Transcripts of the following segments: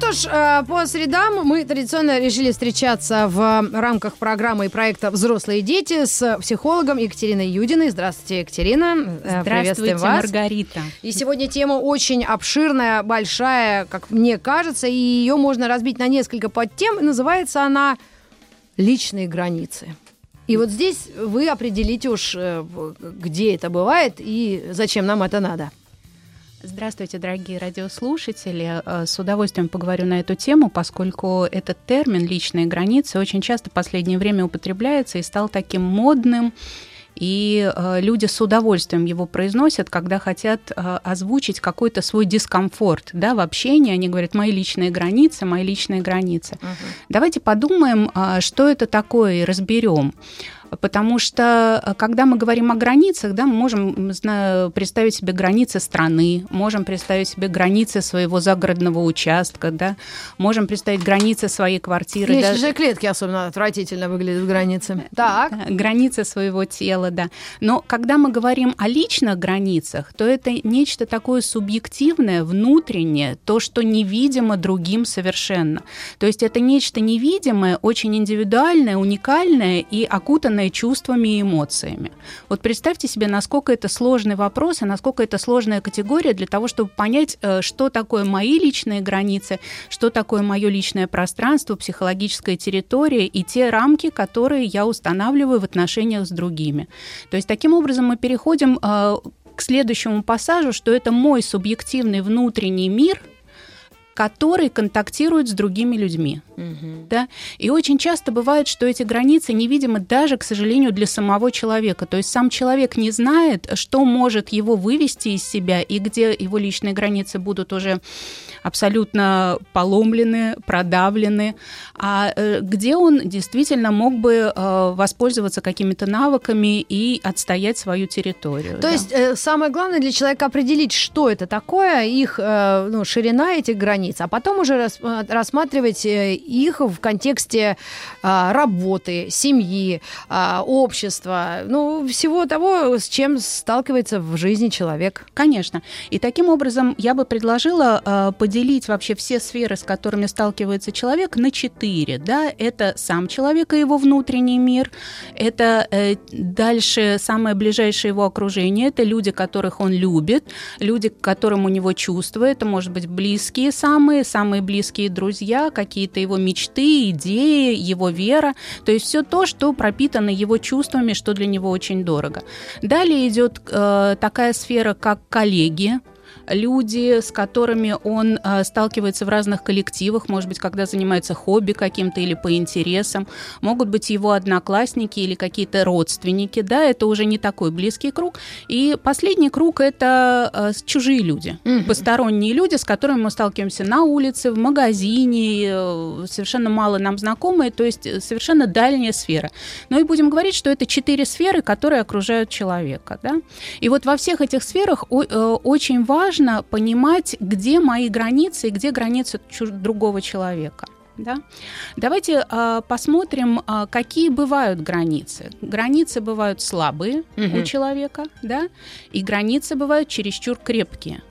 Что ж, э, по средам мы традиционно решили встречаться в рамках программы и проекта «Взрослые дети» с психологом Екатериной Юдиной. Здравствуйте, Екатерина. Э, Здравствуйте, вас. Маргарита. И сегодня тема очень обширная, большая, как мне кажется, и ее можно разбить на несколько подтем. Называется она «Личные границы». И вот здесь вы определите уж, э, где это бывает и зачем нам это надо. Здравствуйте, дорогие радиослушатели. Э, С удовольствием поговорю на эту тему, поскольку этот термин «личные границы» очень часто в последнее время употребляется и стал таким модным, и э, люди с удовольствием его произносят, когда хотят э, озвучить какой-то свой дискомфорт да, в общении. Они говорят «мои личные границы, мои личные границы». Давайте подумаем, что это такое, и разберем. Потому что, э, когда мы говорим о границах, да, мы можем знаю, представить себе границы страны, можем представить себе границы своего загородного участка, да, можем представить границы своей квартиры. да, Личные клетки особенно отвратительно выглядят границы. Так. да, границы своего тела, да. Но когда мы говорим о личных границах, то это нечто такое субъективное, внутреннее, то, что невидимо другим совершенно. То есть это нечто невидимое, очень индивидуальное, уникальное и окутанное чувствами и эмоциями. Вот представьте себе, насколько это сложный вопрос и насколько это сложная категория для того, чтобы понять, э, что такое мои личные границы, что такое мое личное пространство, психологическая территория и те рамки, которые я устанавливаю в отношениях с другими. То есть таким образом мы переходим э, к следующему пассажу, что это мой субъективный внутренний мир, который контактирует с другими людьми. Да? И очень часто бывает, что эти границы невидимы даже, к сожалению, для самого человека. То есть сам человек не знает, что может его вывести из себя и где его личные границы будут уже абсолютно поломлены, продавлены, а э, где он действительно мог бы э, воспользоваться какими-то навыками и отстоять свою территорию. То да. есть э, самое главное для человека определить, что это такое, их ну, ширина этих границ, а потом уже рас- рассматривать их в контексте работы, семьи, общества, ну, всего того, с чем сталкивается в жизни человек. Конечно. И таким образом я бы предложила поделить вообще все сферы, с которыми сталкивается человек, на четыре. Да? Это сам человек и его внутренний мир, это э, дальше самое ближайшее его окружение, это люди, которых он любит, люди, к которым у него чувства, это, может быть, близкие самые, самые близкие друзья, какие-то его мечты, идеи, его вера, то есть все то, что пропитано его чувствами, что для него очень дорого. Далее идет э, такая сфера, как коллеги, люди, с которыми он э, сталкивается в разных коллективах, может быть, когда занимается хобби каким-то или по интересам, могут быть его одноклассники или какие-то родственники, да, это уже не такой близкий круг. И последний круг это э, чужие люди, Мгм. посторонние люди, с которыми мы сталкиваемся на улице, в магазине, э, совершенно мало нам знакомые, то есть э, совершенно дальняя сфера. Ну и будем говорить, что это четыре сферы, которые окружают человека, да. И вот во всех этих сферах о- э, очень важно понимать, где мои границы и где границы другого человека. Да? Давайте а, посмотрим, а, какие бывают границы. Границы бывают слабые Мгм. у человека, да, и границы бывают чересчур крепкие.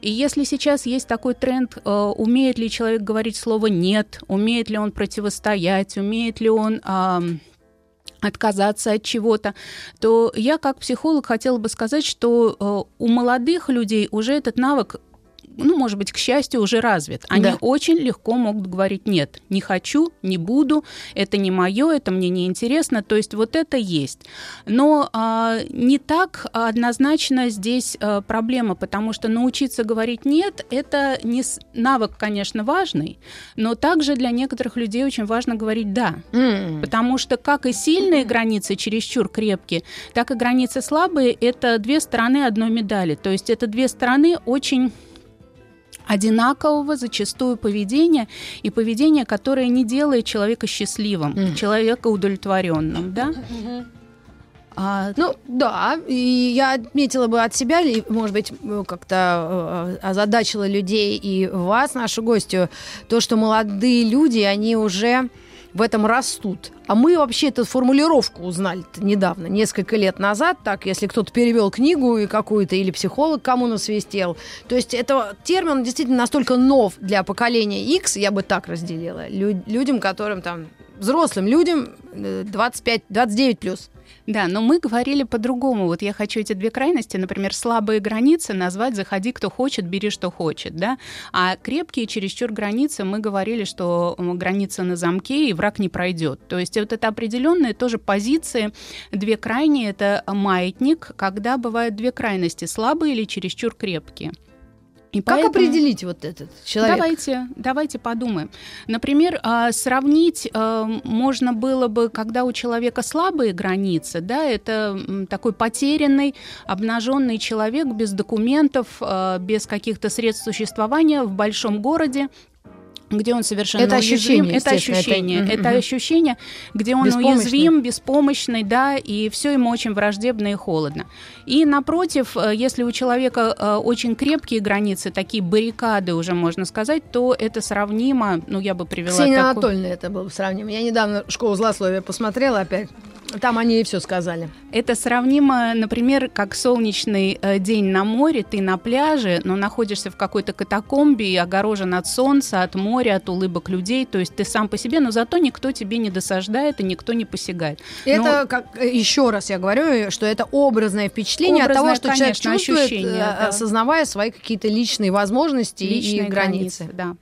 И если сейчас есть такой тренд, э, умеет ли человек говорить слово «нет», умеет ли он противостоять, умеет ли он ам, отказаться от чего-то, то я как психолог хотела бы сказать, что э, у молодых людей уже этот навык ну, может быть, к счастью, уже развит. Они Да. очень легко могут говорить нет, не хочу, не буду, это не мое, это мне не интересно. То есть вот это есть. Но а, не так однозначно здесь а, проблема, потому что научиться говорить нет, это не с- навык, конечно, важный, но также для некоторых людей очень важно говорить да. М. Потому что как и сильные границы чересчур крепкие, так и границы слабые – это две стороны одной медали. То есть это две стороны очень одинакового зачастую поведения и поведения, которое не делает человека счастливым, mm. человека удовлетворенным, да? А, ну, да, и я отметила бы от себя, может быть, как-то э, озадачила людей и вас, нашу гостью, то, что молодые люди, они уже в этом растут. А мы вообще эту формулировку узнали недавно, несколько лет назад, так, если кто-то перевел книгу и какую-то, или психолог кому насвистел. То есть это термин действительно настолько нов для поколения X, я бы так разделила, Лю- людям, которым там, взрослым людям 25, э, 29 плюс. Да, но мы говорили по-другому. Вот я хочу эти две крайности, например, слабые границы назвать «заходи, кто хочет, бери, что хочет», да? А крепкие чересчур границы мы говорили, что граница на замке, и враг не пройдет. То есть вот это определенные тоже позиции, две крайние, это маятник, когда бывают две крайности, слабые или чересчур крепкие. И как поэтому... определить вот этот человек? Давайте, давайте подумаем. Например, а, сравнить а, можно было бы, когда у человека слабые границы, да, это такой потерянный, обнаженный человек без документов, а, без каких-то средств существования в большом городе, где он совершенно это уязвим. Ощущение, это ощущение, это, это ощущение, где он уязвим, беспомощный, да, и все ему очень враждебно и холодно. И напротив, э, если у человека э, очень крепкие границы, такие баррикады уже можно сказать, то это сравнимо, ну я бы привела. Ксения такой... Анатольевна это было сравнимо. Я недавно школу злословия посмотрела опять. Там они и все сказали. Это сравнимо, например, как солнечный э, день на море, ты на пляже, но находишься в какой-то катакомбе и огорожен от солнца, от моря, от улыбок людей. То есть ты сам по себе, но зато никто тебе не досаждает и никто не посягает. Это, но... как, э, еще раз я говорю, что это образное впечатление образное, от того, что конечно, человек чувствует, ощущение, э, да. осознавая свои какие-то личные возможности личные и границы. границы. Да.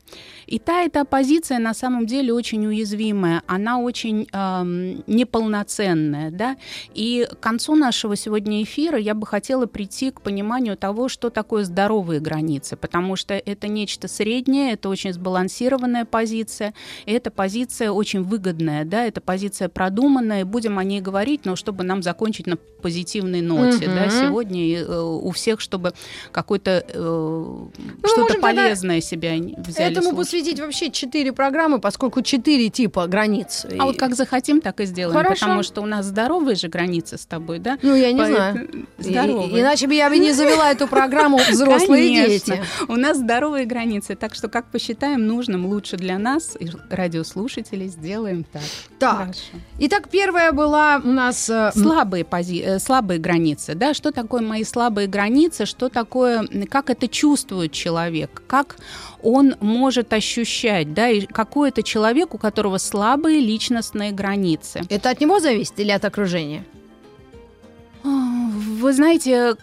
И та эта позиция на самом деле очень уязвимая, она очень эм, неполноценная, да. И к концу нашего сегодня эфира я бы хотела прийти к пониманию того, что такое здоровые границы, потому что это нечто среднее, это очень сбалансированная позиция, и эта позиция очень выгодная, да, это позиция продуманная, будем о ней говорить, но чтобы нам закончить на позитивной ноте, угу. да, сегодня э, у всех, чтобы какое-то э, ну, что-то полезное себя взяли. Этому слушать посвятить вообще четыре программы, поскольку четыре типа границ. А и... вот как захотим, так и сделаем. Хорошо. Потому что у нас здоровые же границы с тобой, да? Ну, я не По... знаю. Здоровые. И, иначе бы я бы не завела эту программу «Взрослые дети». У нас здоровые границы, так что как посчитаем нужным, лучше для нас и радиослушателей сделаем так. Так. Хорошо. Итак, первая была у нас... Э, слабые, пози... Э, слабые границы, да? Что такое мои слабые границы? Что такое... Как это чувствует человек? Как он может ощущать, да, и какой это человек, у которого слабые личностные границы. Это от него зависит или от окружения? Вы знаете,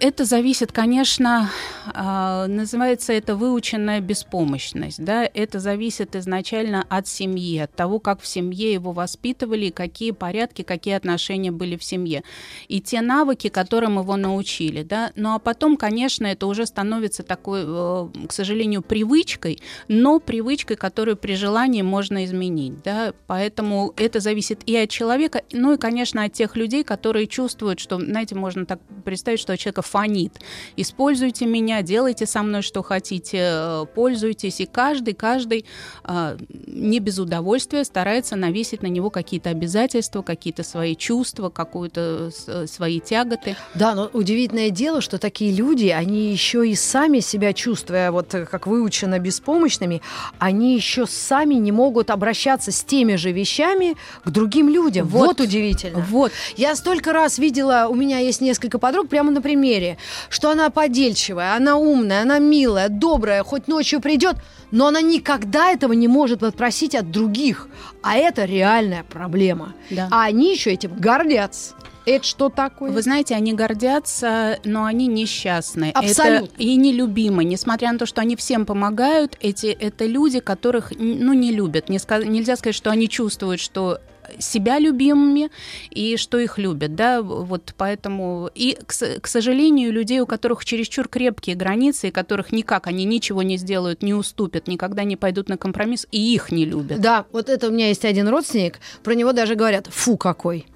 это зависит, конечно, а, называется это выученная беспомощность. Да? Это зависит изначально от семьи, от того, как в семье его воспитывали, какие порядки, какие отношения были в семье. И те навыки, которым его научили. Да? Ну а потом, конечно, это уже становится такой, э, к сожалению, привычкой, но привычкой, которую при желании можно изменить. Да? Поэтому это зависит и от человека, ну и, конечно, от тех людей, которые чувствуют, что, знаете, можно так представить, что человека фонит. Используйте меня, делайте со мной что хотите, э, пользуйтесь. И каждый, каждый э, не без удовольствия старается навесить на него какие-то обязательства, какие-то свои чувства, какую-то э, свои тяготы. Да, но удивительное дело, что такие люди, они еще и сами себя чувствуя, вот как выучено беспомощными, они еще сами не могут обращаться с теми же вещами к другим людям. Вот, вот удивительно. Вот. Я столько раз видела видела, у меня есть несколько подруг прямо на примере, что она подельчивая, она умная, она милая, добрая, хоть ночью придет, но она никогда этого не может попросить от других. А это реальная проблема. Да. А они еще этим гордятся. Это что такое? Вы знаете, они гордятся, но они несчастны. Абсолютно. Это и нелюбимы. Несмотря на то, что они всем помогают, эти, это люди, которых ну, не любят. Не, нельзя сказать, что они чувствуют, что себя любимыми и что их любят, да, вот поэтому и к, к сожалению людей, у которых чересчур крепкие границы, и которых никак они ничего не сделают, не уступят, никогда не пойдут на компромисс, и их не любят. Да, вот это у меня есть один родственник, про него даже говорят, фу какой.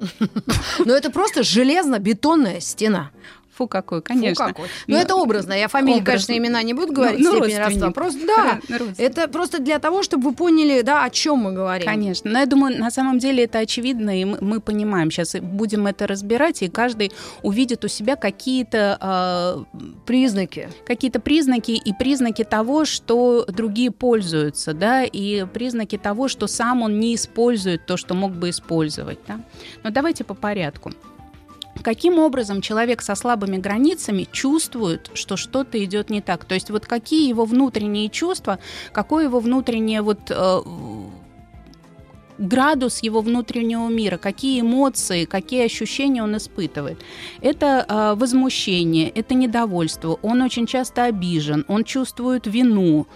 Но это просто железно-бетонная стена. Фу какой, конечно. Фу какой. Ну, это образно. Я фамилии, образно. конечно, имена не буду говорить, ну, ну, степень родства. Просто, да, это просто для того, чтобы вы поняли, да, о чем мы говорим. Конечно. Но я думаю, на самом деле это очевидно, и мы, мы понимаем. Сейчас будем это разбирать, и каждый увидит у себя какие-то... Э, признаки. Какие-то признаки, и признаки того, что другие пользуются, да, и признаки того, что сам он не использует то, что мог бы использовать, да. Но давайте по порядку. Каким образом человек со слабыми границами чувствует, что что-то идет не так? То есть вот какие его внутренние чувства, какое его внутреннее вот э, градус его внутреннего мира, какие эмоции, какие ощущения он испытывает. Это э, возмущение, это недовольство, он очень часто обижен, он чувствует вину,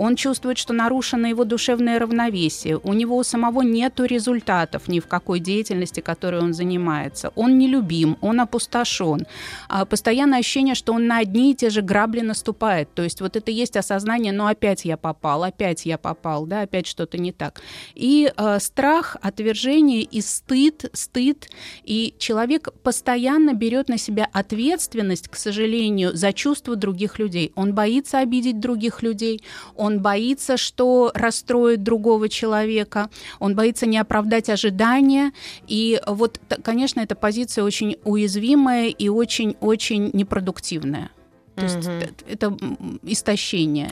он чувствует, что нарушено его душевное равновесие, у него у самого нет результатов ни в какой деятельности, которой он занимается, он нелюбим, он опустошен, а постоянное ощущение, что он на одни и те же грабли наступает, то есть вот это есть осознание, ну опять я попал, опять я попал, да, опять что-то не так. И э, страх, отвержение и стыд, стыд, и человек постоянно берет на себя ответственность, к сожалению, за чувства других людей. Он боится обидеть других людей, он он боится, что расстроит другого человека, он боится не оправдать ожидания. И вот, конечно, эта позиция очень уязвимая и очень-очень непродуктивная. То есть угу. это, это истощение.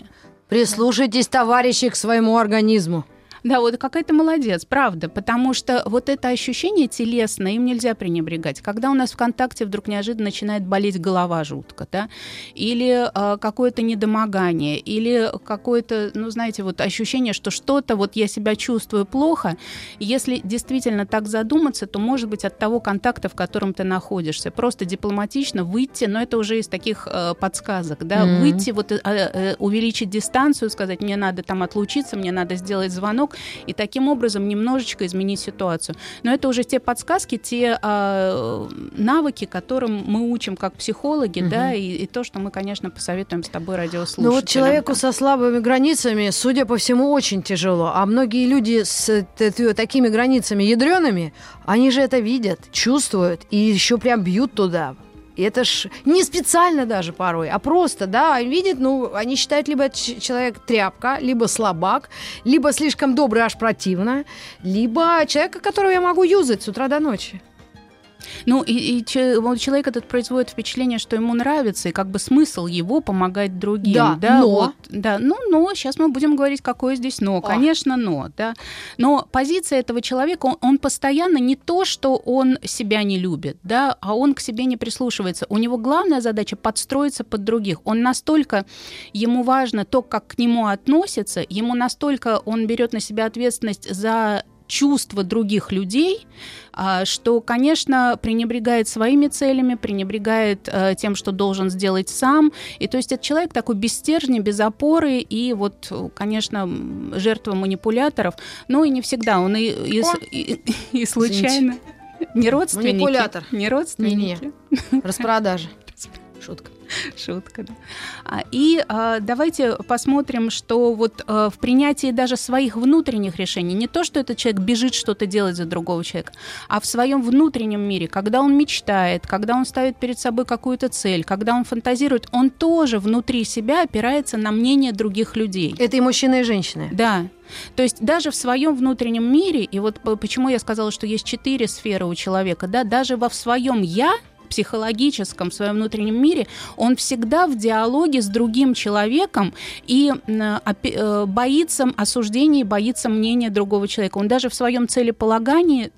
Прислушайтесь, товарищи, к своему организму. Да, вот какая-то молодец, правда, потому что вот это ощущение телесное, им нельзя пренебрегать. Когда у нас в контакте вдруг неожиданно начинает болеть голова жутко, да, или э, какое-то недомогание, или какое-то, ну, знаете, вот ощущение, что что-то, вот я себя чувствую плохо, если действительно так задуматься, то, может быть, от того контакта, в котором ты находишься, просто дипломатично выйти, но это уже из таких э, подсказок, да, mm-hmm. выйти, вот э, э, увеличить дистанцию, сказать, мне надо там отлучиться, мне надо сделать звонок и таким образом немножечко изменить ситуацию. Но это уже те подсказки, те э, навыки, которым мы учим как психологи, угу. да, и, и то, что мы, конечно, посоветуем с тобой радиослушателям. Ну вот человеку со слабыми границами, судя по всему, очень тяжело. А многие люди с такими границами ядреными, они же это видят, чувствуют и еще прям бьют туда. И это ж не специально даже порой, а просто, да, видят, ну, они считают либо человек тряпка, либо слабак, либо слишком добрый, аж противно, либо человека, которого я могу юзать с утра до ночи. Ну, и, и человек этот производит впечатление, что ему нравится, и как бы смысл его помогать другим. Да, да но... Вот, да, ну, но, сейчас мы будем говорить, какое здесь но. О. Конечно, но, да. Но позиция этого человека, он, он постоянно не то, что он себя не любит, да, а он к себе не прислушивается. У него главная задача подстроиться под других. Он настолько, ему важно то, как к нему относятся, ему настолько он берет на себя ответственность за чувства других людей, а, что, конечно, пренебрегает своими целями, пренебрегает э, тем, что должен сделать сам. И то есть это человек такой без стержня, без опоры, и вот, конечно, жертва манипуляторов, но и не всегда. Он и, и, и, и случайно... Не родственники. Манипулятор. Не родственники. Не-не. Распродажа. Шутка. Шутка, да. А, и а, давайте посмотрим, что вот а, в принятии даже своих внутренних решений, не то, что этот человек бежит что-то делать за другого человека, а в своем внутреннем мире, когда он мечтает, когда он ставит перед собой какую-то цель, когда он фантазирует, он тоже внутри себя опирается на мнение других людей. Это и мужчины, и женщины. Да, то есть даже в своем внутреннем мире, и вот почему я сказала, что есть четыре сферы у человека, да, даже во в своем я психологическом, в своем внутреннем мире, он всегда в диалоге с другим человеком и э, боится осуждения, боится мнения другого человека. Он даже в своем целеполагании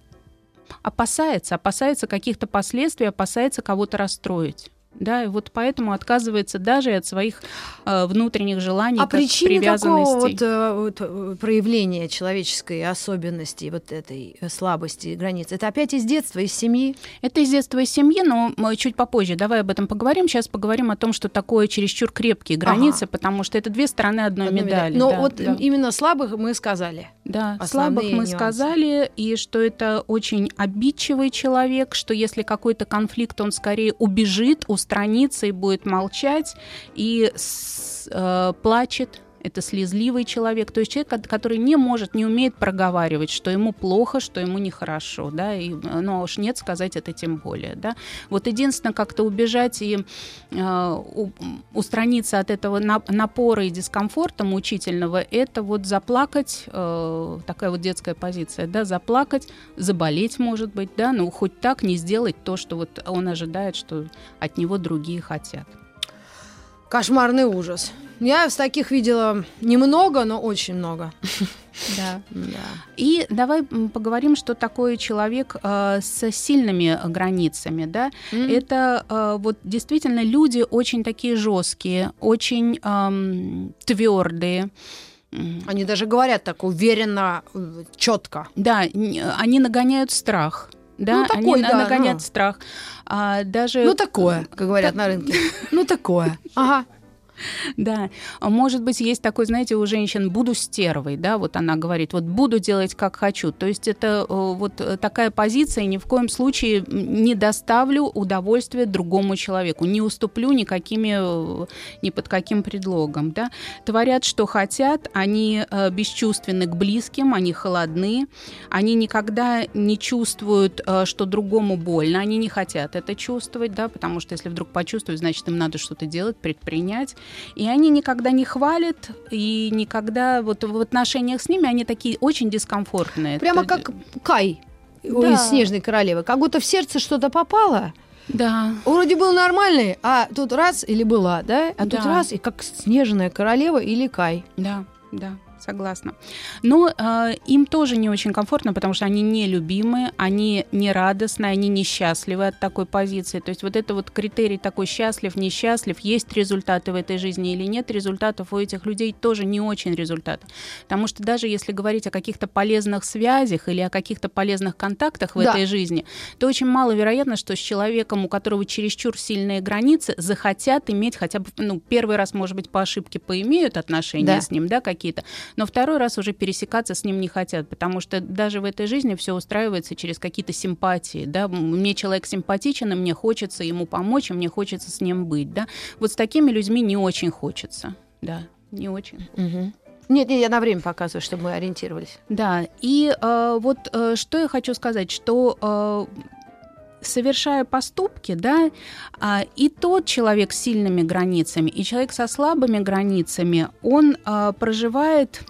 опасается, опасается каких-то последствий, опасается кого-то расстроить. Да, и вот поэтому отказывается даже от своих э, внутренних желаний, а причины такого вот, э, вот э, проявления человеческой особенности, вот этой э, слабости границ, это опять из детства, из семьи? Это из детства, из семьи, но мы чуть попозже. Давай об этом поговорим. Сейчас поговорим о том, что такое чересчур крепкие границы, ага. потому что это две стороны одной, одной медали. Но да, вот да. именно слабых мы сказали. Да, слабых мы нюансы. сказали, и что это очень обидчивый человек, что если какой-то конфликт, он скорее убежит, устранится и будет молчать, и с, э, плачет, это слезливый человек, то есть человек, который не может, не умеет проговаривать, что ему плохо, что ему нехорошо, да, и, ну, а уж нет сказать это тем более, да. Вот единственное, как-то убежать и э, устраниться от этого напора и дискомфорта мучительного, это вот заплакать, э, такая вот детская позиция, да, заплакать, заболеть, может быть, да, ну, хоть так не сделать то, что вот он ожидает, что от него другие хотят. Кошмарный ужас. Я с таких видела немного, но очень много. Да. да. И давай поговорим, что такое человек э, с сильными границами, да? Mm-hmm. Это э, вот действительно люди очень такие жесткие, очень э, твердые. Они даже говорят так уверенно, э, четко. Да, они нагоняют страх. Да, ну, такой, они да, нагоняют ну. страх. А, даже... Ну, такое, как говорят на рынке. Ну, такое. Ага. Да, может быть, есть такой, знаете, у женщин «буду стервой», да, вот она говорит, вот «буду делать, как хочу». То есть это э, вот такая позиция, ни в коем случае не доставлю удовольствия другому человеку, не уступлю никакими, э, ни под каким предлогом, да. Творят, что хотят, они э, бесчувственны к близким, они холодны, они никогда не чувствуют, что другому больно, они не хотят это чувствовать, да, потому что если вдруг почувствуют, значит, им надо что-то делать, предпринять. И они никогда не хвалят, и никогда вот в отношениях с ними они такие очень дискомфортные. Прямо как Кай да. из «Снежной королевы». Как будто в сердце что-то попало, да. Вроде был нормальный, а тут раз или была, да? А да. тут раз и как снежная королева или Кай. Да, да согласна. Но э, им тоже не очень комфортно, потому что они нелюбимые, они не радостные, они несчастливы от такой позиции. То есть вот это вот критерий такой счастлив, несчастлив, есть результаты в этой жизни или нет результатов, у этих людей тоже не очень результат. Потому что даже если говорить о каких-то полезных связях или о каких-то полезных контактах в да. этой жизни, то очень маловероятно, что с человеком, у которого чересчур сильные границы, захотят иметь хотя бы, ну, первый раз, может быть, по ошибке поимеют отношения да. с ним, да, какие-то, но второй раз уже пересекаться с ним не хотят, потому что даже в этой жизни все устраивается через какие-то симпатии, да, мне человек симпатичен, и мне хочется ему помочь, и мне хочется с ним быть, да, вот с такими людьми не очень хочется, да, не очень. Угу. Нет, нет, я на время показываю, чтобы мы ориентировались. Да, и э, вот э, что я хочу сказать, что э, совершая поступки, да, а, и тот человек с сильными границами, и человек со слабыми границами, он а, проживает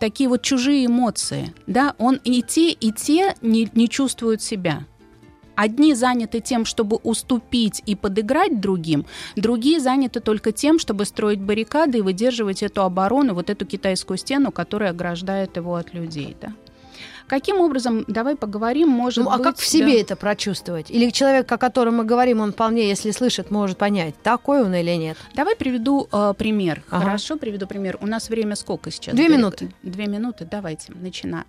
такие вот чужие эмоции, да, он и те, и те не, не чувствуют себя. Одни заняты тем, чтобы уступить и подыграть другим, другие заняты только тем, чтобы строить баррикады и выдерживать эту оборону, вот эту китайскую стену, которая ограждает его от людей. Да? Каким образом, давай поговорим, может ну, а быть... как в себе да. это прочувствовать? Или человек, о котором мы говорим, он вполне, если слышит, может понять, такой он или нет? Давай приведу э, пример. Ага. Хорошо, приведу пример. У нас время сколько сейчас? Две минуты. Две минуты, давайте, начинаем.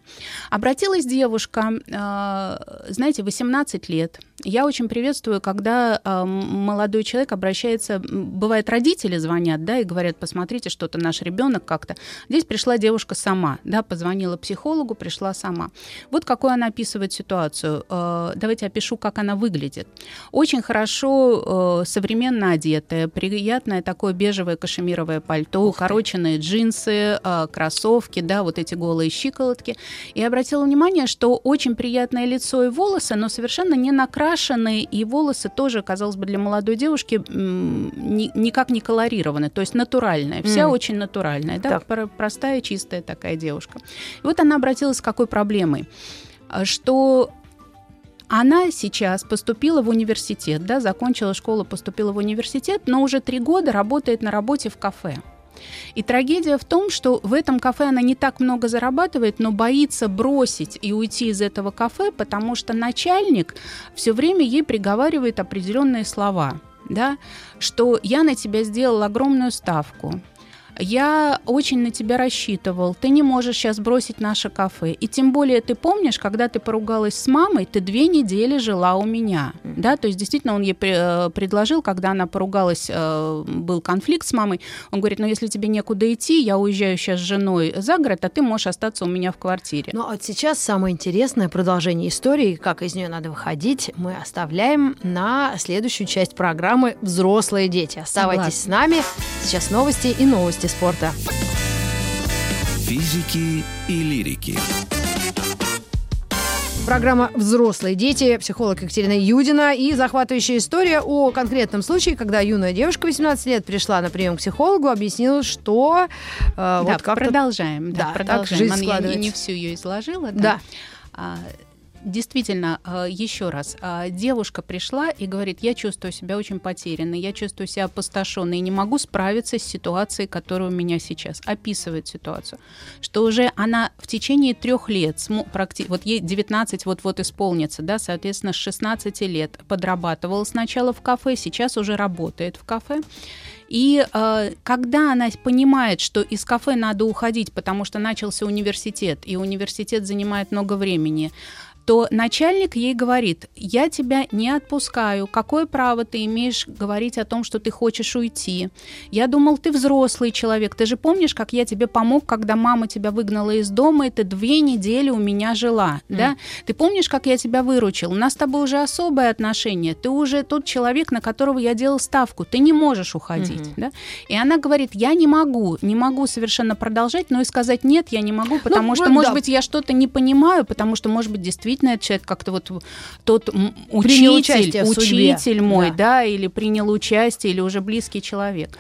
Обратилась девушка, э, знаете, 18 лет, я очень приветствую, когда э, молодой человек обращается, бывает родители звонят, да, и говорят, посмотрите, что-то наш ребенок как-то. Здесь пришла девушка сама, да, позвонила психологу, пришла сама. Вот какую она описывает ситуацию. Э, давайте опишу, как она выглядит. Очень хорошо, э, современно одетая, приятное такое бежевое кашемировое пальто, укороченные джинсы, э, кроссовки, да, вот эти голые щиколотки. И обратила внимание, что очень приятное лицо и волосы, но совершенно не накрашены, и волосы тоже, казалось бы, для молодой девушки ни, никак не колорированы, то есть натуральная, вся mm. очень натуральная, да, так. простая, чистая такая девушка. И вот она обратилась с какой проблемой, что она сейчас поступила в университет, да, закончила школу, поступила в университет, но уже три года работает на работе в кафе. И трагедия в том, что в этом кафе она не так много зарабатывает, но боится бросить и уйти из этого кафе, потому что начальник все время ей приговаривает определенные слова да, что я на тебя сделал огромную ставку, я очень на тебя рассчитывал, ты не можешь сейчас бросить наше кафе. И тем более ты помнишь, когда ты поругалась с мамой, ты две недели жила у меня. Да, то есть действительно он ей э, предложил, когда она поругалась, э, был конфликт с мамой, он говорит, ну если тебе некуда идти, я уезжаю сейчас с женой за город, а ты можешь остаться у меня в квартире. Ну а сейчас самое интересное продолжение истории, как из нее надо выходить, мы оставляем на следующую часть программы «Взрослые дети». Оставайтесь Согласна. с нами. Сейчас новости и новости новости спорта. Физики и лирики. Программа «Взрослые дети», психолог Екатерина Юдина и захватывающая история о конкретном случае, когда юная девушка 18 лет пришла на прием к психологу, объяснила, что э, да, вот как продолжаем. Да, да продолжаем. Так жизнь Я не, не всю ее изложила. Да. да. А, действительно, э, еще раз, э, девушка пришла и говорит, я чувствую себя очень потерянной, я чувствую себя опустошенной не могу справиться с ситуацией, которая у меня сейчас. Описывает ситуацию, что уже она в течение трех лет, вот ей 19 вот-вот исполнится, да, соответственно, с 16 лет подрабатывала сначала в кафе, сейчас уже работает в кафе. И э, когда она понимает, что из кафе надо уходить, потому что начался университет, и университет занимает много времени, то начальник ей говорит, я тебя не отпускаю, какое право ты имеешь говорить о том, что ты хочешь уйти? Я думал, ты взрослый человек, ты же помнишь, как я тебе помог, когда мама тебя выгнала из дома, и ты две недели у меня жила, mm. да? Ты помнишь, как я тебя выручил? У нас с тобой уже особое отношение, ты уже тот человек, на которого я делал ставку, ты не можешь уходить, mm-hmm. да? И она говорит, я не могу, не могу совершенно продолжать, но и сказать нет, я не могу, ну, потому ну, что, да. может быть, я что-то не понимаю, потому что, может быть, действительно действительно человек как-то вот тот учитель, учитель мой, да. да, или принял участие, или уже близкий человек.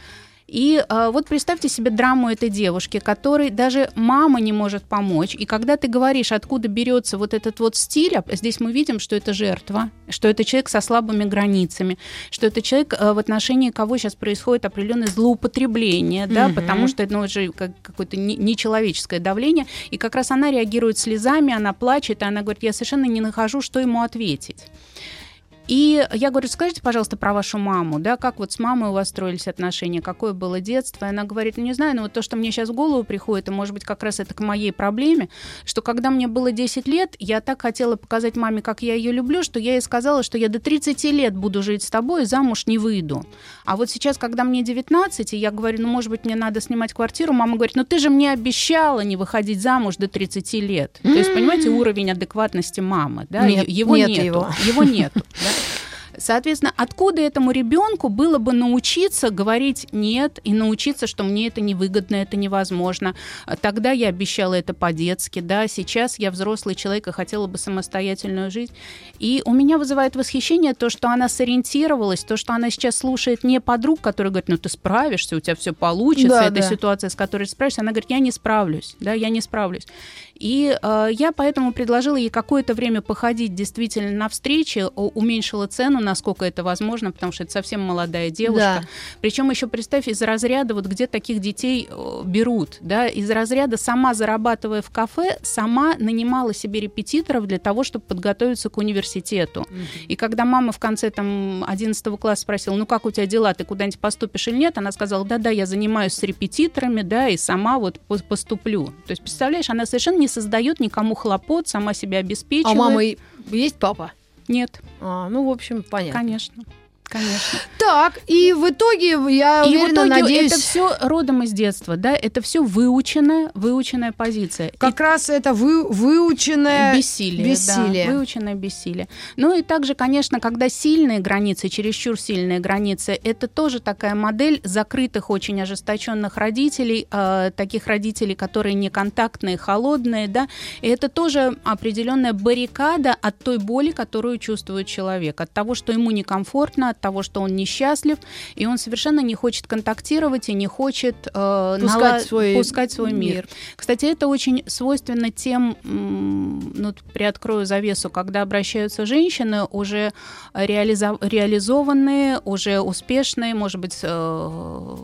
И э, вот представьте себе драму этой девушки, которой даже мама не может помочь. И когда ты говоришь, откуда берется вот этот вот стиль, а здесь мы видим, что это жертва, что это человек со слабыми границами, что это человек, э, в отношении кого сейчас происходит определенное злоупотребление, да, потому что это ну, уже как, какое-то нечеловеческое давление. И как раз она реагирует слезами, она плачет, и она говорит, я совершенно не нахожу, что ему ответить. И я говорю, скажите, пожалуйста, про вашу маму, да, как вот с мамой у вас строились отношения, какое было детство? И она говорит, ну не знаю, но вот то, что мне сейчас в голову приходит, и может быть как раз это к моей проблеме, что когда мне было 10 лет, я так хотела показать маме, как я ее люблю, что я ей сказала, что я до 30 лет буду жить с тобой и замуж не выйду. А вот сейчас, когда мне 19, и я говорю, ну может быть мне надо снимать квартиру, мама говорит, ну ты же мне обещала не выходить замуж до 30 лет. То есть, понимаете, уровень адекватности мамы, да, нет, его нет нету. Его, его нету. Да? Соответственно, откуда этому ребенку было бы научиться говорить нет и научиться, что мне это невыгодно, это невозможно. Тогда я обещала это по-детски, да, сейчас я взрослый человек и хотела бы самостоятельную жизнь. И у меня вызывает восхищение то, что она сориентировалась, то, что она сейчас слушает не подруг, которые говорят, ну ты справишься, у тебя все получится, да, это да. ситуация, с которой ты справишься. Она говорит, я не справлюсь, да, я не справлюсь. И э, я поэтому предложила ей какое-то время походить действительно на встречи, уменьшила цену, насколько это возможно, потому что это совсем молодая девушка. Да. Причем еще представь, из разряда, вот где таких детей э, берут, да, из разряда сама зарабатывая в кафе, сама нанимала себе репетиторов для того, чтобы подготовиться к университету. Mm-hmm. И когда мама в конце там 11 класса спросила, ну как у тебя дела, ты куда-нибудь поступишь или нет, она сказала, да-да, я занимаюсь с репетиторами, да, и сама вот поступлю. То есть, представляешь, она совершенно не не создает никому хлопот, сама себя обеспечивает. А мама есть папа? Нет. А, ну, в общем, понятно. Конечно. Конечно. Так, и в итоге я и уверена, в итоге надеюсь... это все родом из детства, да, это все выученная, выученная позиция. Как и... раз это вы, выученное бессилие, бессилие. Да, выученное бессилие. Ну и также, конечно, когда сильные границы, чересчур сильные границы, это тоже такая модель закрытых, очень ожесточенных родителей, э, таких родителей, которые неконтактные, холодные, да, и это тоже определенная баррикада от той боли, которую чувствует человек, от того, что ему некомфортно, от того, что он несчастлив, и он совершенно не хочет контактировать и не хочет э, пускать, нала... свой... пускать свой мир. мир. Кстати, это очень свойственно тем, ну, приоткрою завесу, когда обращаются женщины, уже реализо... реализованные, уже успешные, может быть, э,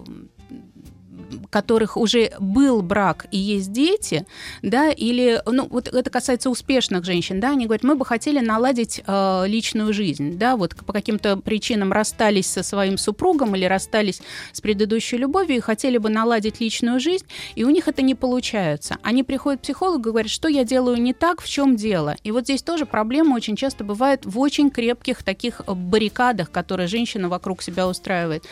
которых уже был брак и есть дети, да, или, ну, вот это касается успешных женщин, да, они говорят, мы бы хотели наладить э, личную жизнь, да, вот по каким-то причинам расстались со своим супругом или расстались с предыдущей любовью и хотели бы наладить личную жизнь, и у них это не получается. Они приходят к психологу и говорят, что я делаю не так, в чем дело. И вот здесь тоже проблема очень часто бывает в очень крепких таких баррикадах, которые женщина вокруг себя устраивает.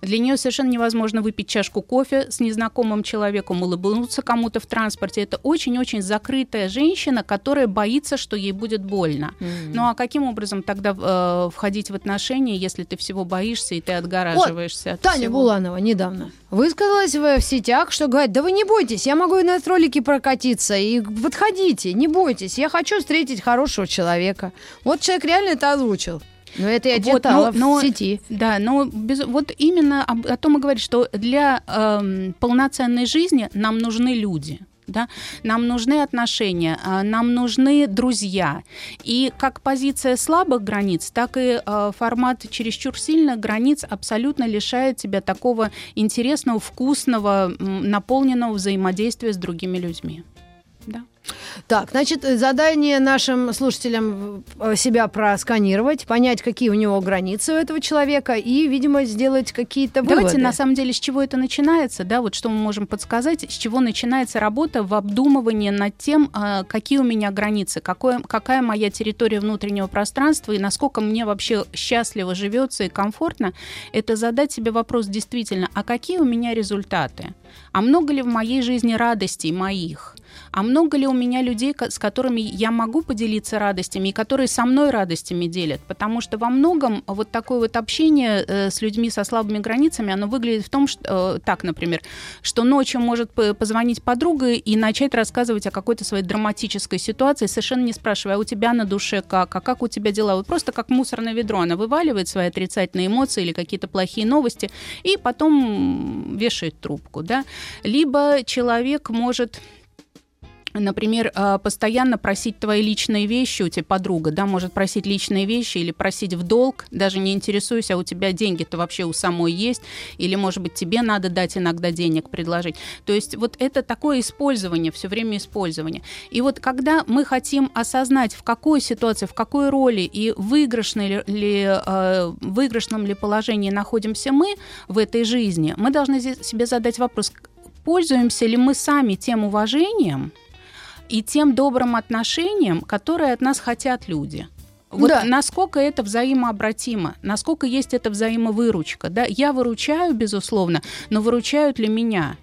Для нее совершенно невозможно выпить чашку кофе с незнакомым человеком, улыбнуться кому-то в транспорте. Это очень-очень закрытая женщина, которая боится, что ей будет больно. Mm-hmm. Ну а каким образом тогда э, входить в отношения, если ты всего боишься и ты отгораживаешься вот, от Таня всего? Буланова недавно высказалась в, в сетях, что говорит, да вы не бойтесь, я могу и на ролике прокатиться, и подходите, не бойтесь, я хочу встретить хорошего человека. Вот человек реально это озвучил. Но это я вот, читала но, в сети. Да, но без, вот именно об, о том и говорит, что для э, полноценной жизни нам нужны люди. Да? Нам нужны отношения, а, нам нужны друзья. И как позиция слабых границ, так и э, формат чересчур сильных границ абсолютно лишает тебя такого интересного, вкусного, наполненного взаимодействия с другими людьми. Так, значит, задание нашим слушателям э, себя просканировать, понять, какие у него границы у этого человека и, видимо, сделать какие-то выводы. Давайте, на самом деле, с чего это начинается, да, вот что мы можем подсказать, с чего начинается работа в обдумывании над тем, а, какие у меня границы, какое, какая моя территория внутреннего пространства и насколько мне вообще счастливо живется и комфортно, это задать себе вопрос действительно, а какие у меня результаты? А много ли в моей жизни радостей моих? А много ли у меня людей, с которыми я могу поделиться радостями и которые со мной радостями делят? Потому что во многом вот такое вот общение э, с людьми со слабыми границами, оно выглядит в том, что э, так, например, что ночью может позвонить подруга и начать рассказывать о какой-то своей драматической ситуации, совершенно не спрашивая, а у тебя на душе как, а как у тебя дела? Вот просто как мусорное ведро, она вываливает свои отрицательные эмоции или какие-то плохие новости и потом вешает трубку, да? Либо человек может например, а, постоянно просить твои личные вещи, у тебя подруга, да, может просить личные вещи или просить в долг, даже не интересуюсь, а у тебя деньги-то вообще у самой есть, или, может быть, тебе надо дать иногда денег предложить. То есть вот это такое использование, все время использование. И вот когда мы хотим осознать, в какой ситуации, в какой роли и выигрышной ли, э, выигрышном ли положении находимся мы в этой жизни, мы должны себе задать вопрос, пользуемся ли мы сами тем уважением, и тем добрым отношением, которое от нас хотят люди. Вот да. насколько это взаимообратимо, насколько есть эта взаимовыручка. Да? Я выручаю, безусловно, но выручают ли меня?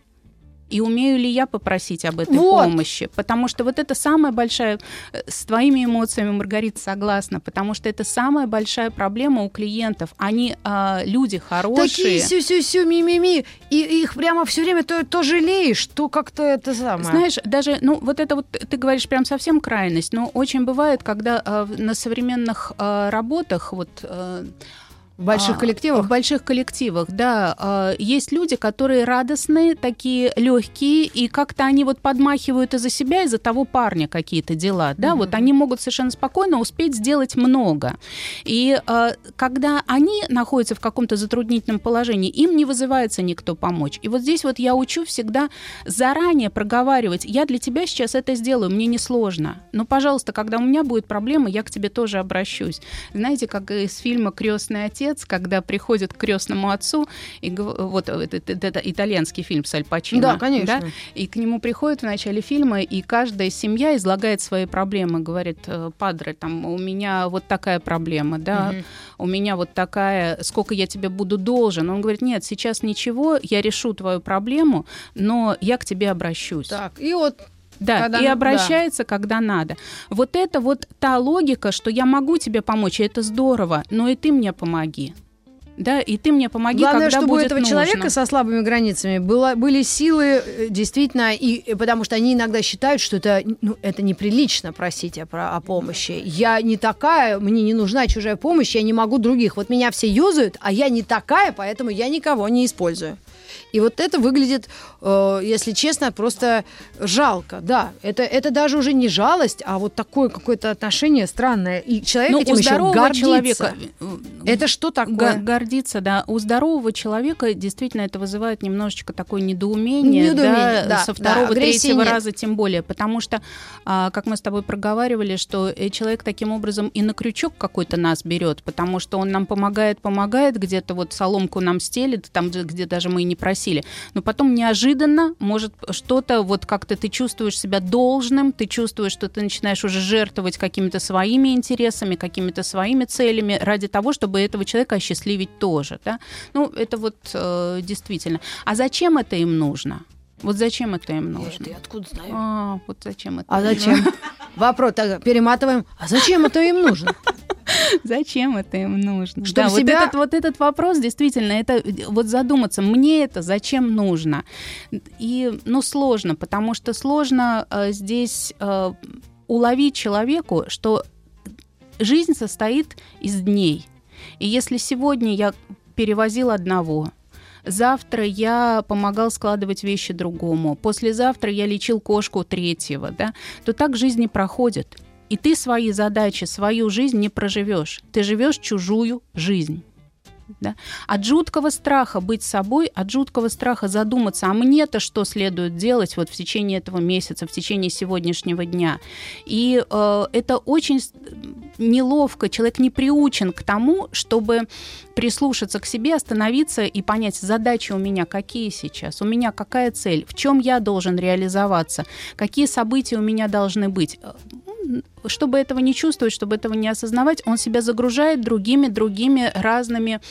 И умею ли я попросить об этой вот. помощи? Потому что вот это самая большая... Э, с твоими эмоциями, Маргарита, согласна. Потому что это самая большая проблема у клиентов. Они а, люди хорошие. Такие сю-сю-сю, ми-ми-ми. И их прямо все время то, то жалеешь, то как-то это самое. Знаешь, даже, ну, вот это вот, ты говоришь прям совсем крайность, но очень бывает, когда а, на современных а, работах вот... А, в больших а, коллективах? В больших коллективах, да. А, есть люди, которые радостные, такие легкие, и как-то они вот подмахивают из-за себя, из-за того парня какие-то дела, да, mm-hmm. вот они могут совершенно спокойно успеть сделать много. И а, когда они находятся в каком-то затруднительном положении, им не вызывается никто помочь. И вот здесь вот я учу всегда заранее проговаривать, я для тебя сейчас это сделаю, мне не сложно. Но, пожалуйста, когда у меня будет проблема, я к тебе тоже обращусь. Знаете, как из фильма «Крестный отец», отец, когда приходит к крестному отцу, и вот это, это, это итальянский фильм с Аль Пачино. Да, конечно. Да? И к нему приходит в начале фильма, и каждая семья излагает свои проблемы, говорит, «Э, падре, там, у меня вот такая проблема, да, угу. у меня вот такая, сколько я тебе буду должен. Он говорит, нет, сейчас ничего, я решу твою проблему, но я к тебе обращусь. Так, и вот да, когда, и обращается, да. когда надо. Вот это вот та логика, что я могу тебе помочь, и это здорово, но и ты мне помоги. Да, и ты мне помоги, Главное, когда чтобы будет у этого нужно. человека со слабыми границами было, были силы э, действительно, и, потому что они иногда считают, что это, ну, это неприлично просить о, о помощи. Я не такая, мне не нужна чужая помощь, я не могу других. Вот меня все юзают, а я не такая, поэтому я никого не использую. И вот это выглядит, э, если честно, просто жалко. Да, это, это даже уже не жалость, а вот такое какое-то отношение странное. И человек ну, этим у еще гордится. человека э, это что такое? Гордиться, да. У здорового человека действительно это вызывает немножечко такое недоумение, недоумение да, да, со второго, да, третьего нет. раза тем более, потому что, а, как мы с тобой проговаривали, что э, человек таким образом и на крючок какой-то нас берет, потому что он нам помогает, помогает, где-то вот соломку нам стелит, там, где даже мы и не просили. Но потом неожиданно может что-то, вот как-то ты чувствуешь себя должным, ты чувствуешь, что ты начинаешь уже жертвовать какими-то своими интересами, какими-то своими целями ради того, чтобы этого человека осчастливить тоже. Да? Ну, это вот э, действительно. А зачем это им нужно? Вот зачем это им нужно? Ты откуда знаешь? А, вот зачем это? А зачем? Вопрос, так, перематываем. А зачем это им нужно? Зачем это им нужно? Чтобы да, вот, себя- этот, вот этот вопрос, действительно, это вот задуматься, мне это зачем нужно? И, ну, сложно, потому что сложно э, здесь э, уловить человеку, что жизнь состоит из дней. И если сегодня я перевозил одного, Завтра я помогал складывать вещи другому. Послезавтра я лечил кошку третьего, да, то так жизнь не проходит. И ты свои задачи, свою жизнь не проживешь. Ты живешь чужую жизнь. Да? От жуткого страха быть собой, от жуткого страха задуматься, а мне-то что следует делать вот в течение этого месяца, в течение сегодняшнего дня. И э, это очень неловко, человек не приучен к тому, чтобы прислушаться к себе, остановиться и понять, задачи у меня какие сейчас, у меня какая цель, в чем я должен реализоваться, какие события у меня должны быть. Чтобы этого не чувствовать, чтобы этого не осознавать, он себя загружает другими, другими разными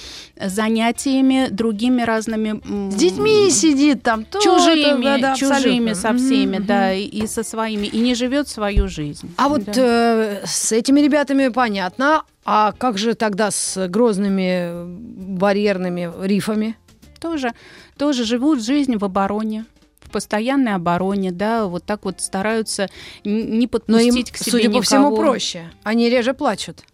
занятиями, другими разными... С детьми сидит там. то, чужими, то, да, да, чужими абсолютно. со всеми, Мгм, да, и, и со своими, и не живет свою жизнь. А вот Да. э, с этими ребятами понятно. А как же тогда с грозными э, барьерными рифами? тоже, тоже живут жизнь в обороне в постоянной обороне, да, вот так вот стараются не Но им, подпустить к себе судя по никого. всему, проще. Они реже плачут.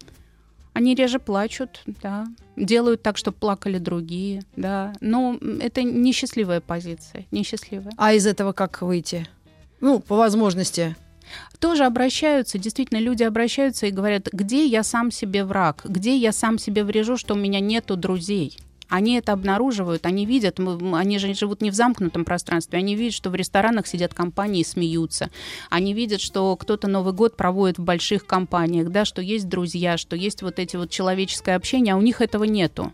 Они реже плачут, да, делают так, чтобы плакали другие, да. Но это несчастливая позиция, несчастливая. А из этого как выйти? Ну, по возможности. Тоже обращаются, действительно, люди обращаются и говорят, где я сам себе враг, где я сам себе врежу, что у меня нету друзей. Они это обнаруживают, они видят, м- м, они же живут не в замкнутом пространстве, они видят, что в ресторанах сидят компании и смеются. Они видят, что кто-то Новый год проводит в больших компаниях, да, что есть друзья, что есть вот эти вот человеческое общение, а у них этого нету.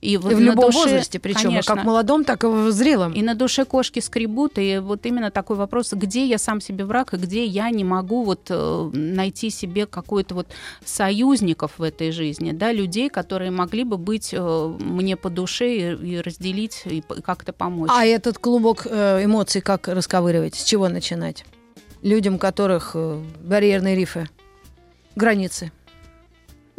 И, И в любом душе- возрасте, причем конечно, как в молодом, так и в зрелом. и на душе кошки скребут, и вот именно такой вопрос, где я сам себе враг, и где я не могу вот э, найти себе какой-то вот союзников в этой жизни, да, людей, которые могли бы быть э, мне по душе и, и разделить, и как-то помочь. А этот клубок э, эмоций как расковыривать? С чего начинать? Людям, у которых барьерные рифы, границы.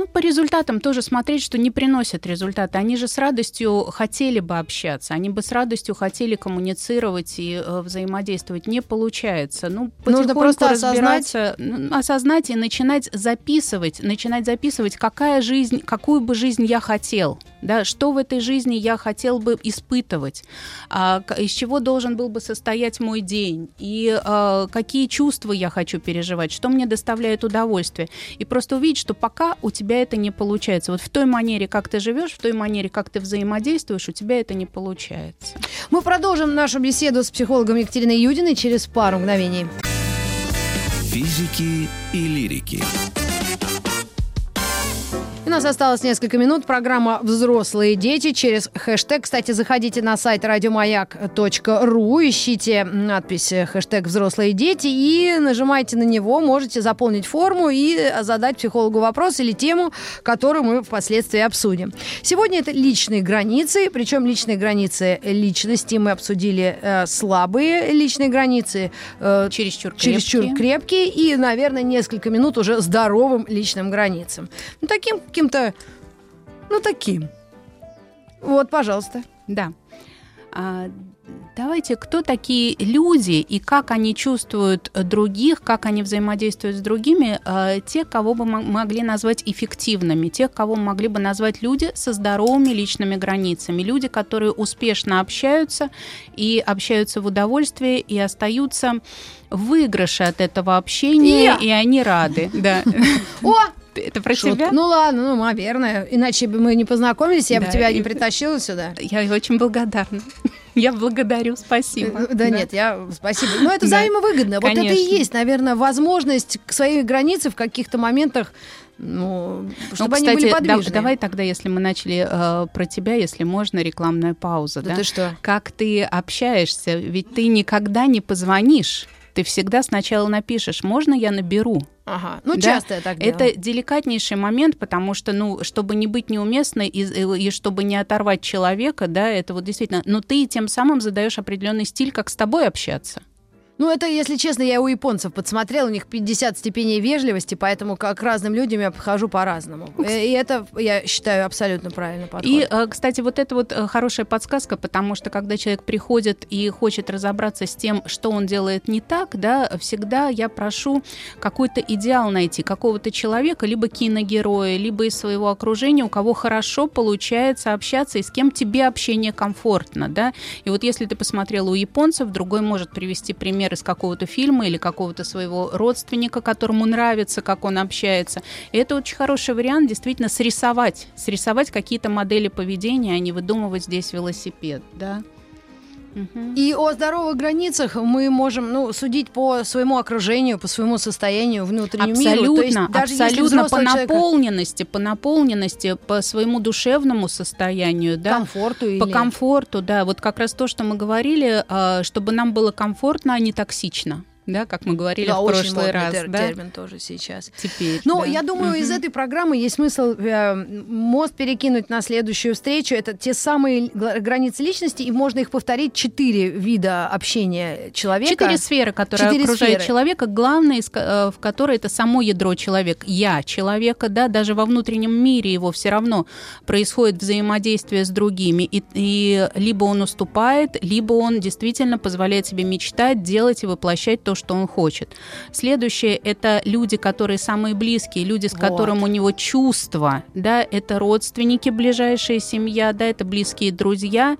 Ну, по результатам тоже смотреть, что не приносят результаты. Они же с радостью хотели бы общаться, они бы с радостью хотели коммуницировать и э, взаимодействовать. Не получается. Ну, Нужно просто осознать. осознать и начинать записывать, начинать записывать, какая жизнь, какую бы жизнь я хотел, да, что в этой жизни я хотел бы испытывать, а, из чего должен был бы состоять мой день, и а, какие чувства я хочу переживать, что мне доставляет удовольствие. И просто увидеть, что пока у тебя это не получается. Вот в той манере, как ты живешь, в той манере, как ты взаимодействуешь, у тебя это не получается. Мы продолжим нашу беседу с психологом Екатериной Юдиной через пару мгновений. Физики и лирики. У нас осталось несколько минут. Программа «Взрослые дети» через хэштег. Кстати, заходите на сайт радиомаяк.ру, ищите надпись хэштег «Взрослые дети» и нажимайте на него. Можете заполнить форму и задать психологу вопрос или тему, которую мы впоследствии обсудим. Сегодня это личные границы, причем личные границы личности. Мы обсудили э, слабые личные границы, э, Чересчур чересчур крепкие. крепкие и, наверное, несколько минут уже здоровым личным границам. Ну, таким каким-то, ну, таким. Вот, пожалуйста. Да. А, давайте, кто такие люди и как они чувствуют э, других, как они взаимодействуют с другими, э, те, кого бы мы могли назвать эффективными, тех, кого мы могли бы назвать люди со здоровыми личными границами, люди, которые успешно общаются и общаются в удовольствии и остаются в выигрыше от этого общения, Я. и они рады. Да. О, Это про шутка. тебя? Ну ладно, ну, наверное. Иначе бы мы не познакомились, я бы Да, тебя и- не притащила сюда. Я очень благодарна. Я благодарю, спасибо. Да, нет, я спасибо. Но это взаимовыгодно. Вот это и есть, наверное, возможность к своей границе в каких-то моментах ну, чтобы ну, кстати, они были подвижны. Да, давай тогда, если мы начали э, про тебя, если можно, рекламная пауза. Да, да? ты что? Как ты общаешься? Ведь ты никогда не позвонишь. Ты всегда сначала напишешь, можно я наберу? Ага, ну да? часто я так делаю. Это деликатнейший момент, потому что, ну, чтобы не быть неуместной и, и, и чтобы не оторвать человека, да, это вот действительно, но ты тем самым задаешь определенный стиль, как с тобой общаться. Ну, это, если честно, я у японцев подсмотрела, у них 50 степеней вежливости, поэтому как разным людям я подхожу по-разному. Э, и это, я считаю, абсолютно правильно подход. И, э, кстати, вот это вот э, хорошая подсказка, потому что когда человек приходит и хочет разобраться с тем, что он делает не так, да, всегда я прошу какой-то идеал найти, какого-то человека, либо киногероя, либо из своего окружения, у кого хорошо получается общаться и с кем тебе общение комфортно, да. И вот если ты посмотрела у японцев, другой может привести пример например, из какого-то фильма или какого-то своего родственника, которому нравится, как он общается. И это очень хороший вариант действительно срисовать, срисовать какие-то модели поведения, а не выдумывать здесь велосипед, да. И о здоровых границах мы можем ну, судить по своему окружению, по своему состоянию, внутреннему абсолютно, миру. То есть, даже абсолютно по наполненности, человека... по наполненности, по своему душевному состоянию, да, комфорту по или... комфорту, да, вот как раз то, что мы говорили, а, чтобы нам было комфортно, а не токсично да, как мы говорили да, в прошлый очень раз. Тер- да? термин тоже сейчас. Теперь. Ну, да. я думаю, угу. из этой программы есть смысл э, мост перекинуть на следующую встречу. Это те самые границы личности, и можно их повторить. Четыре вида общения человека. Четыре сферы, которые Четыре окружают сферы. человека. Главное, э, в которой это само ядро человек. Я человека, да, даже во внутреннем мире его все равно происходит взаимодействие с другими. И, и либо он уступает, либо он действительно позволяет себе мечтать, делать и воплощать то, что он хочет. Следующее – это люди, которые самые близкие, люди, с вот. которым у него чувства, да, это родственники, ближайшая семья, да, это близкие друзья.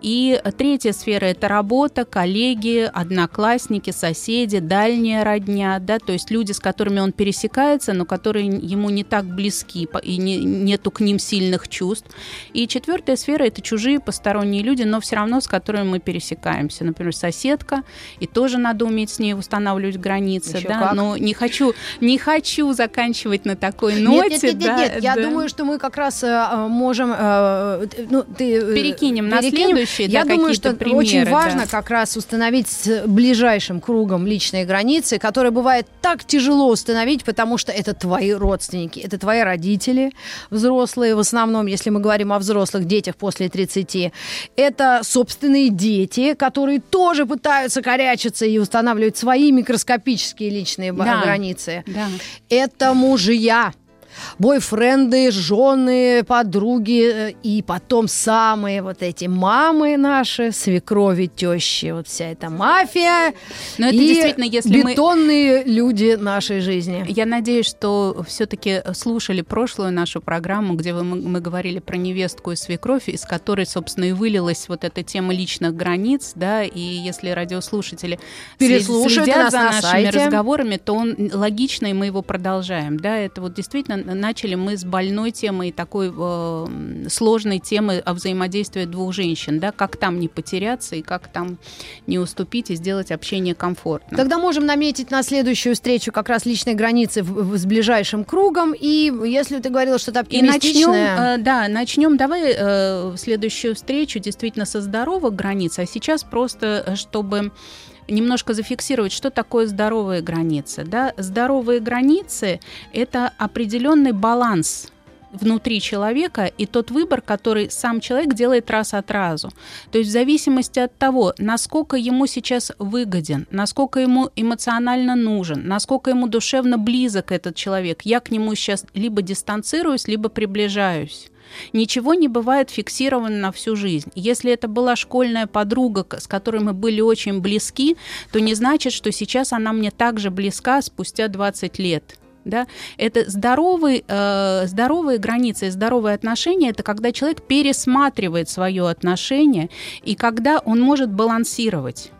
И третья сфера – это работа, коллеги, одноклассники, соседи, дальняя родня, да, то есть люди, с которыми он пересекается, но которые ему не так близки, и не, нету к ним сильных чувств. И четвертая сфера – это чужие, посторонние люди, но все равно с которыми мы пересекаемся. Например, соседка, и тоже надо уметь с ней устанавливать границы, Еще да, как? но не хочу, не хочу заканчивать на такой ноте. Нет, нет, нет, да, нет, нет. я думаю, что мы как раз э, можем, э, ну, ты э, перекинем, перекинем на следующий, Я да, думаю, что примеры, очень важно да. как раз установить с ближайшим кругом личные границы, которые бывает так тяжело установить, потому что это твои родственники, это твои родители, взрослые, в основном, если мы говорим о взрослых детях после 30, это собственные дети, которые тоже пытаются корячиться и устанавливать свои микроскопические личные да. границы. Да. Это мужья бойфренды, жены, подруги, э, и потом самые вот эти мамы наши, свекрови, тещи, вот вся эта мафия. Но это и действительно, если бетонные мы... люди нашей жизни. Я надеюсь, что все-таки слушали прошлую нашу программу, где мы, мы говорили про невестку и свекровь, из которой, собственно, и вылилась вот эта тема личных границ, да, и если радиослушатели Переслушают следят за нашими сайте. разговорами, то он логично, и мы его продолжаем, да, это вот действительно начали мы с больной темой, такой э, сложной темы о взаимодействии двух женщин, да, как там не потеряться и как там не уступить и сделать общение комфортным. Тогда можем наметить на следующую встречу как раз личные границы в, в, с ближайшим кругом, и если ты говорила что-то оптимистичное... И начнем, э, да, начнем, давай э, следующую встречу действительно со здоровых границ, а сейчас просто, э, чтобы немножко зафиксировать, что такое здоровые границы. Да? Здоровые границы – это определенный баланс внутри человека и тот выбор, который сам человек делает раз от разу. То есть в зависимости от того, насколько ему сейчас выгоден, насколько ему эмоционально нужен, насколько ему душевно близок этот человек, я к нему сейчас либо дистанцируюсь, либо приближаюсь. Ничего не бывает фиксировано на всю жизнь. Если это была школьная подруга, с которой мы были очень близки, то не значит, что сейчас она мне также близка спустя 20 лет. Да? Это здоровые, э, здоровые границы, здоровые отношения, это когда человек пересматривает свое отношение и когда он может балансировать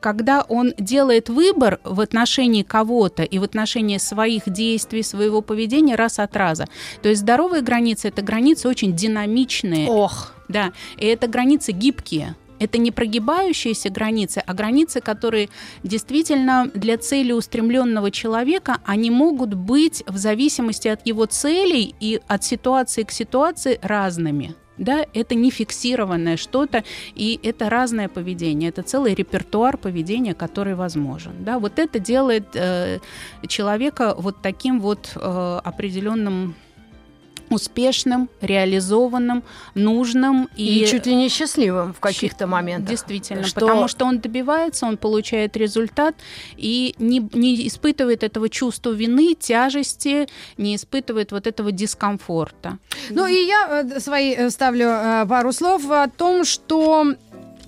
когда он делает выбор в отношении кого-то и в отношении своих действий, своего поведения раз от раза. То есть здоровые границы – это границы очень динамичные. Ох! Да, и это границы гибкие. Это не прогибающиеся границы, а границы, которые действительно для целеустремленного человека, они могут быть в зависимости от его целей и от ситуации к ситуации разными да, это не фиксированное что-то, и это разное поведение, это целый репертуар поведения, который возможен, да, вот это делает э, человека вот таким вот э, определенным успешным, реализованным, нужным и, и чуть ли не счастливым в каких-то моментах. Действительно, что... потому что он добивается, он получает результат и не, не испытывает этого чувства вины, тяжести, не испытывает вот этого дискомфорта. Ну и я э, свои э, ставлю э, пару слов о том, что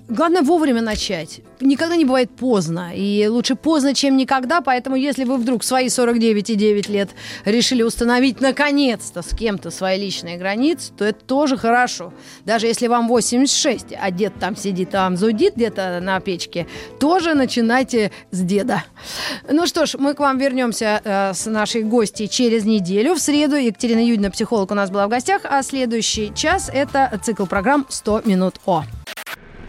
Главное вовремя начать. Никогда не бывает поздно. И лучше поздно, чем никогда. Поэтому, если вы вдруг свои 49,9 лет решили установить наконец-то с кем-то свои личные границы, то это тоже хорошо. Даже если вам 86, а дед там сидит, там зудит где-то на печке, тоже начинайте с деда. Ну что ж, мы к вам вернемся э, с нашей гостьей через неделю. В среду Екатерина Юдина, психолог, у нас была в гостях. А следующий час – это цикл программ «100 минут О».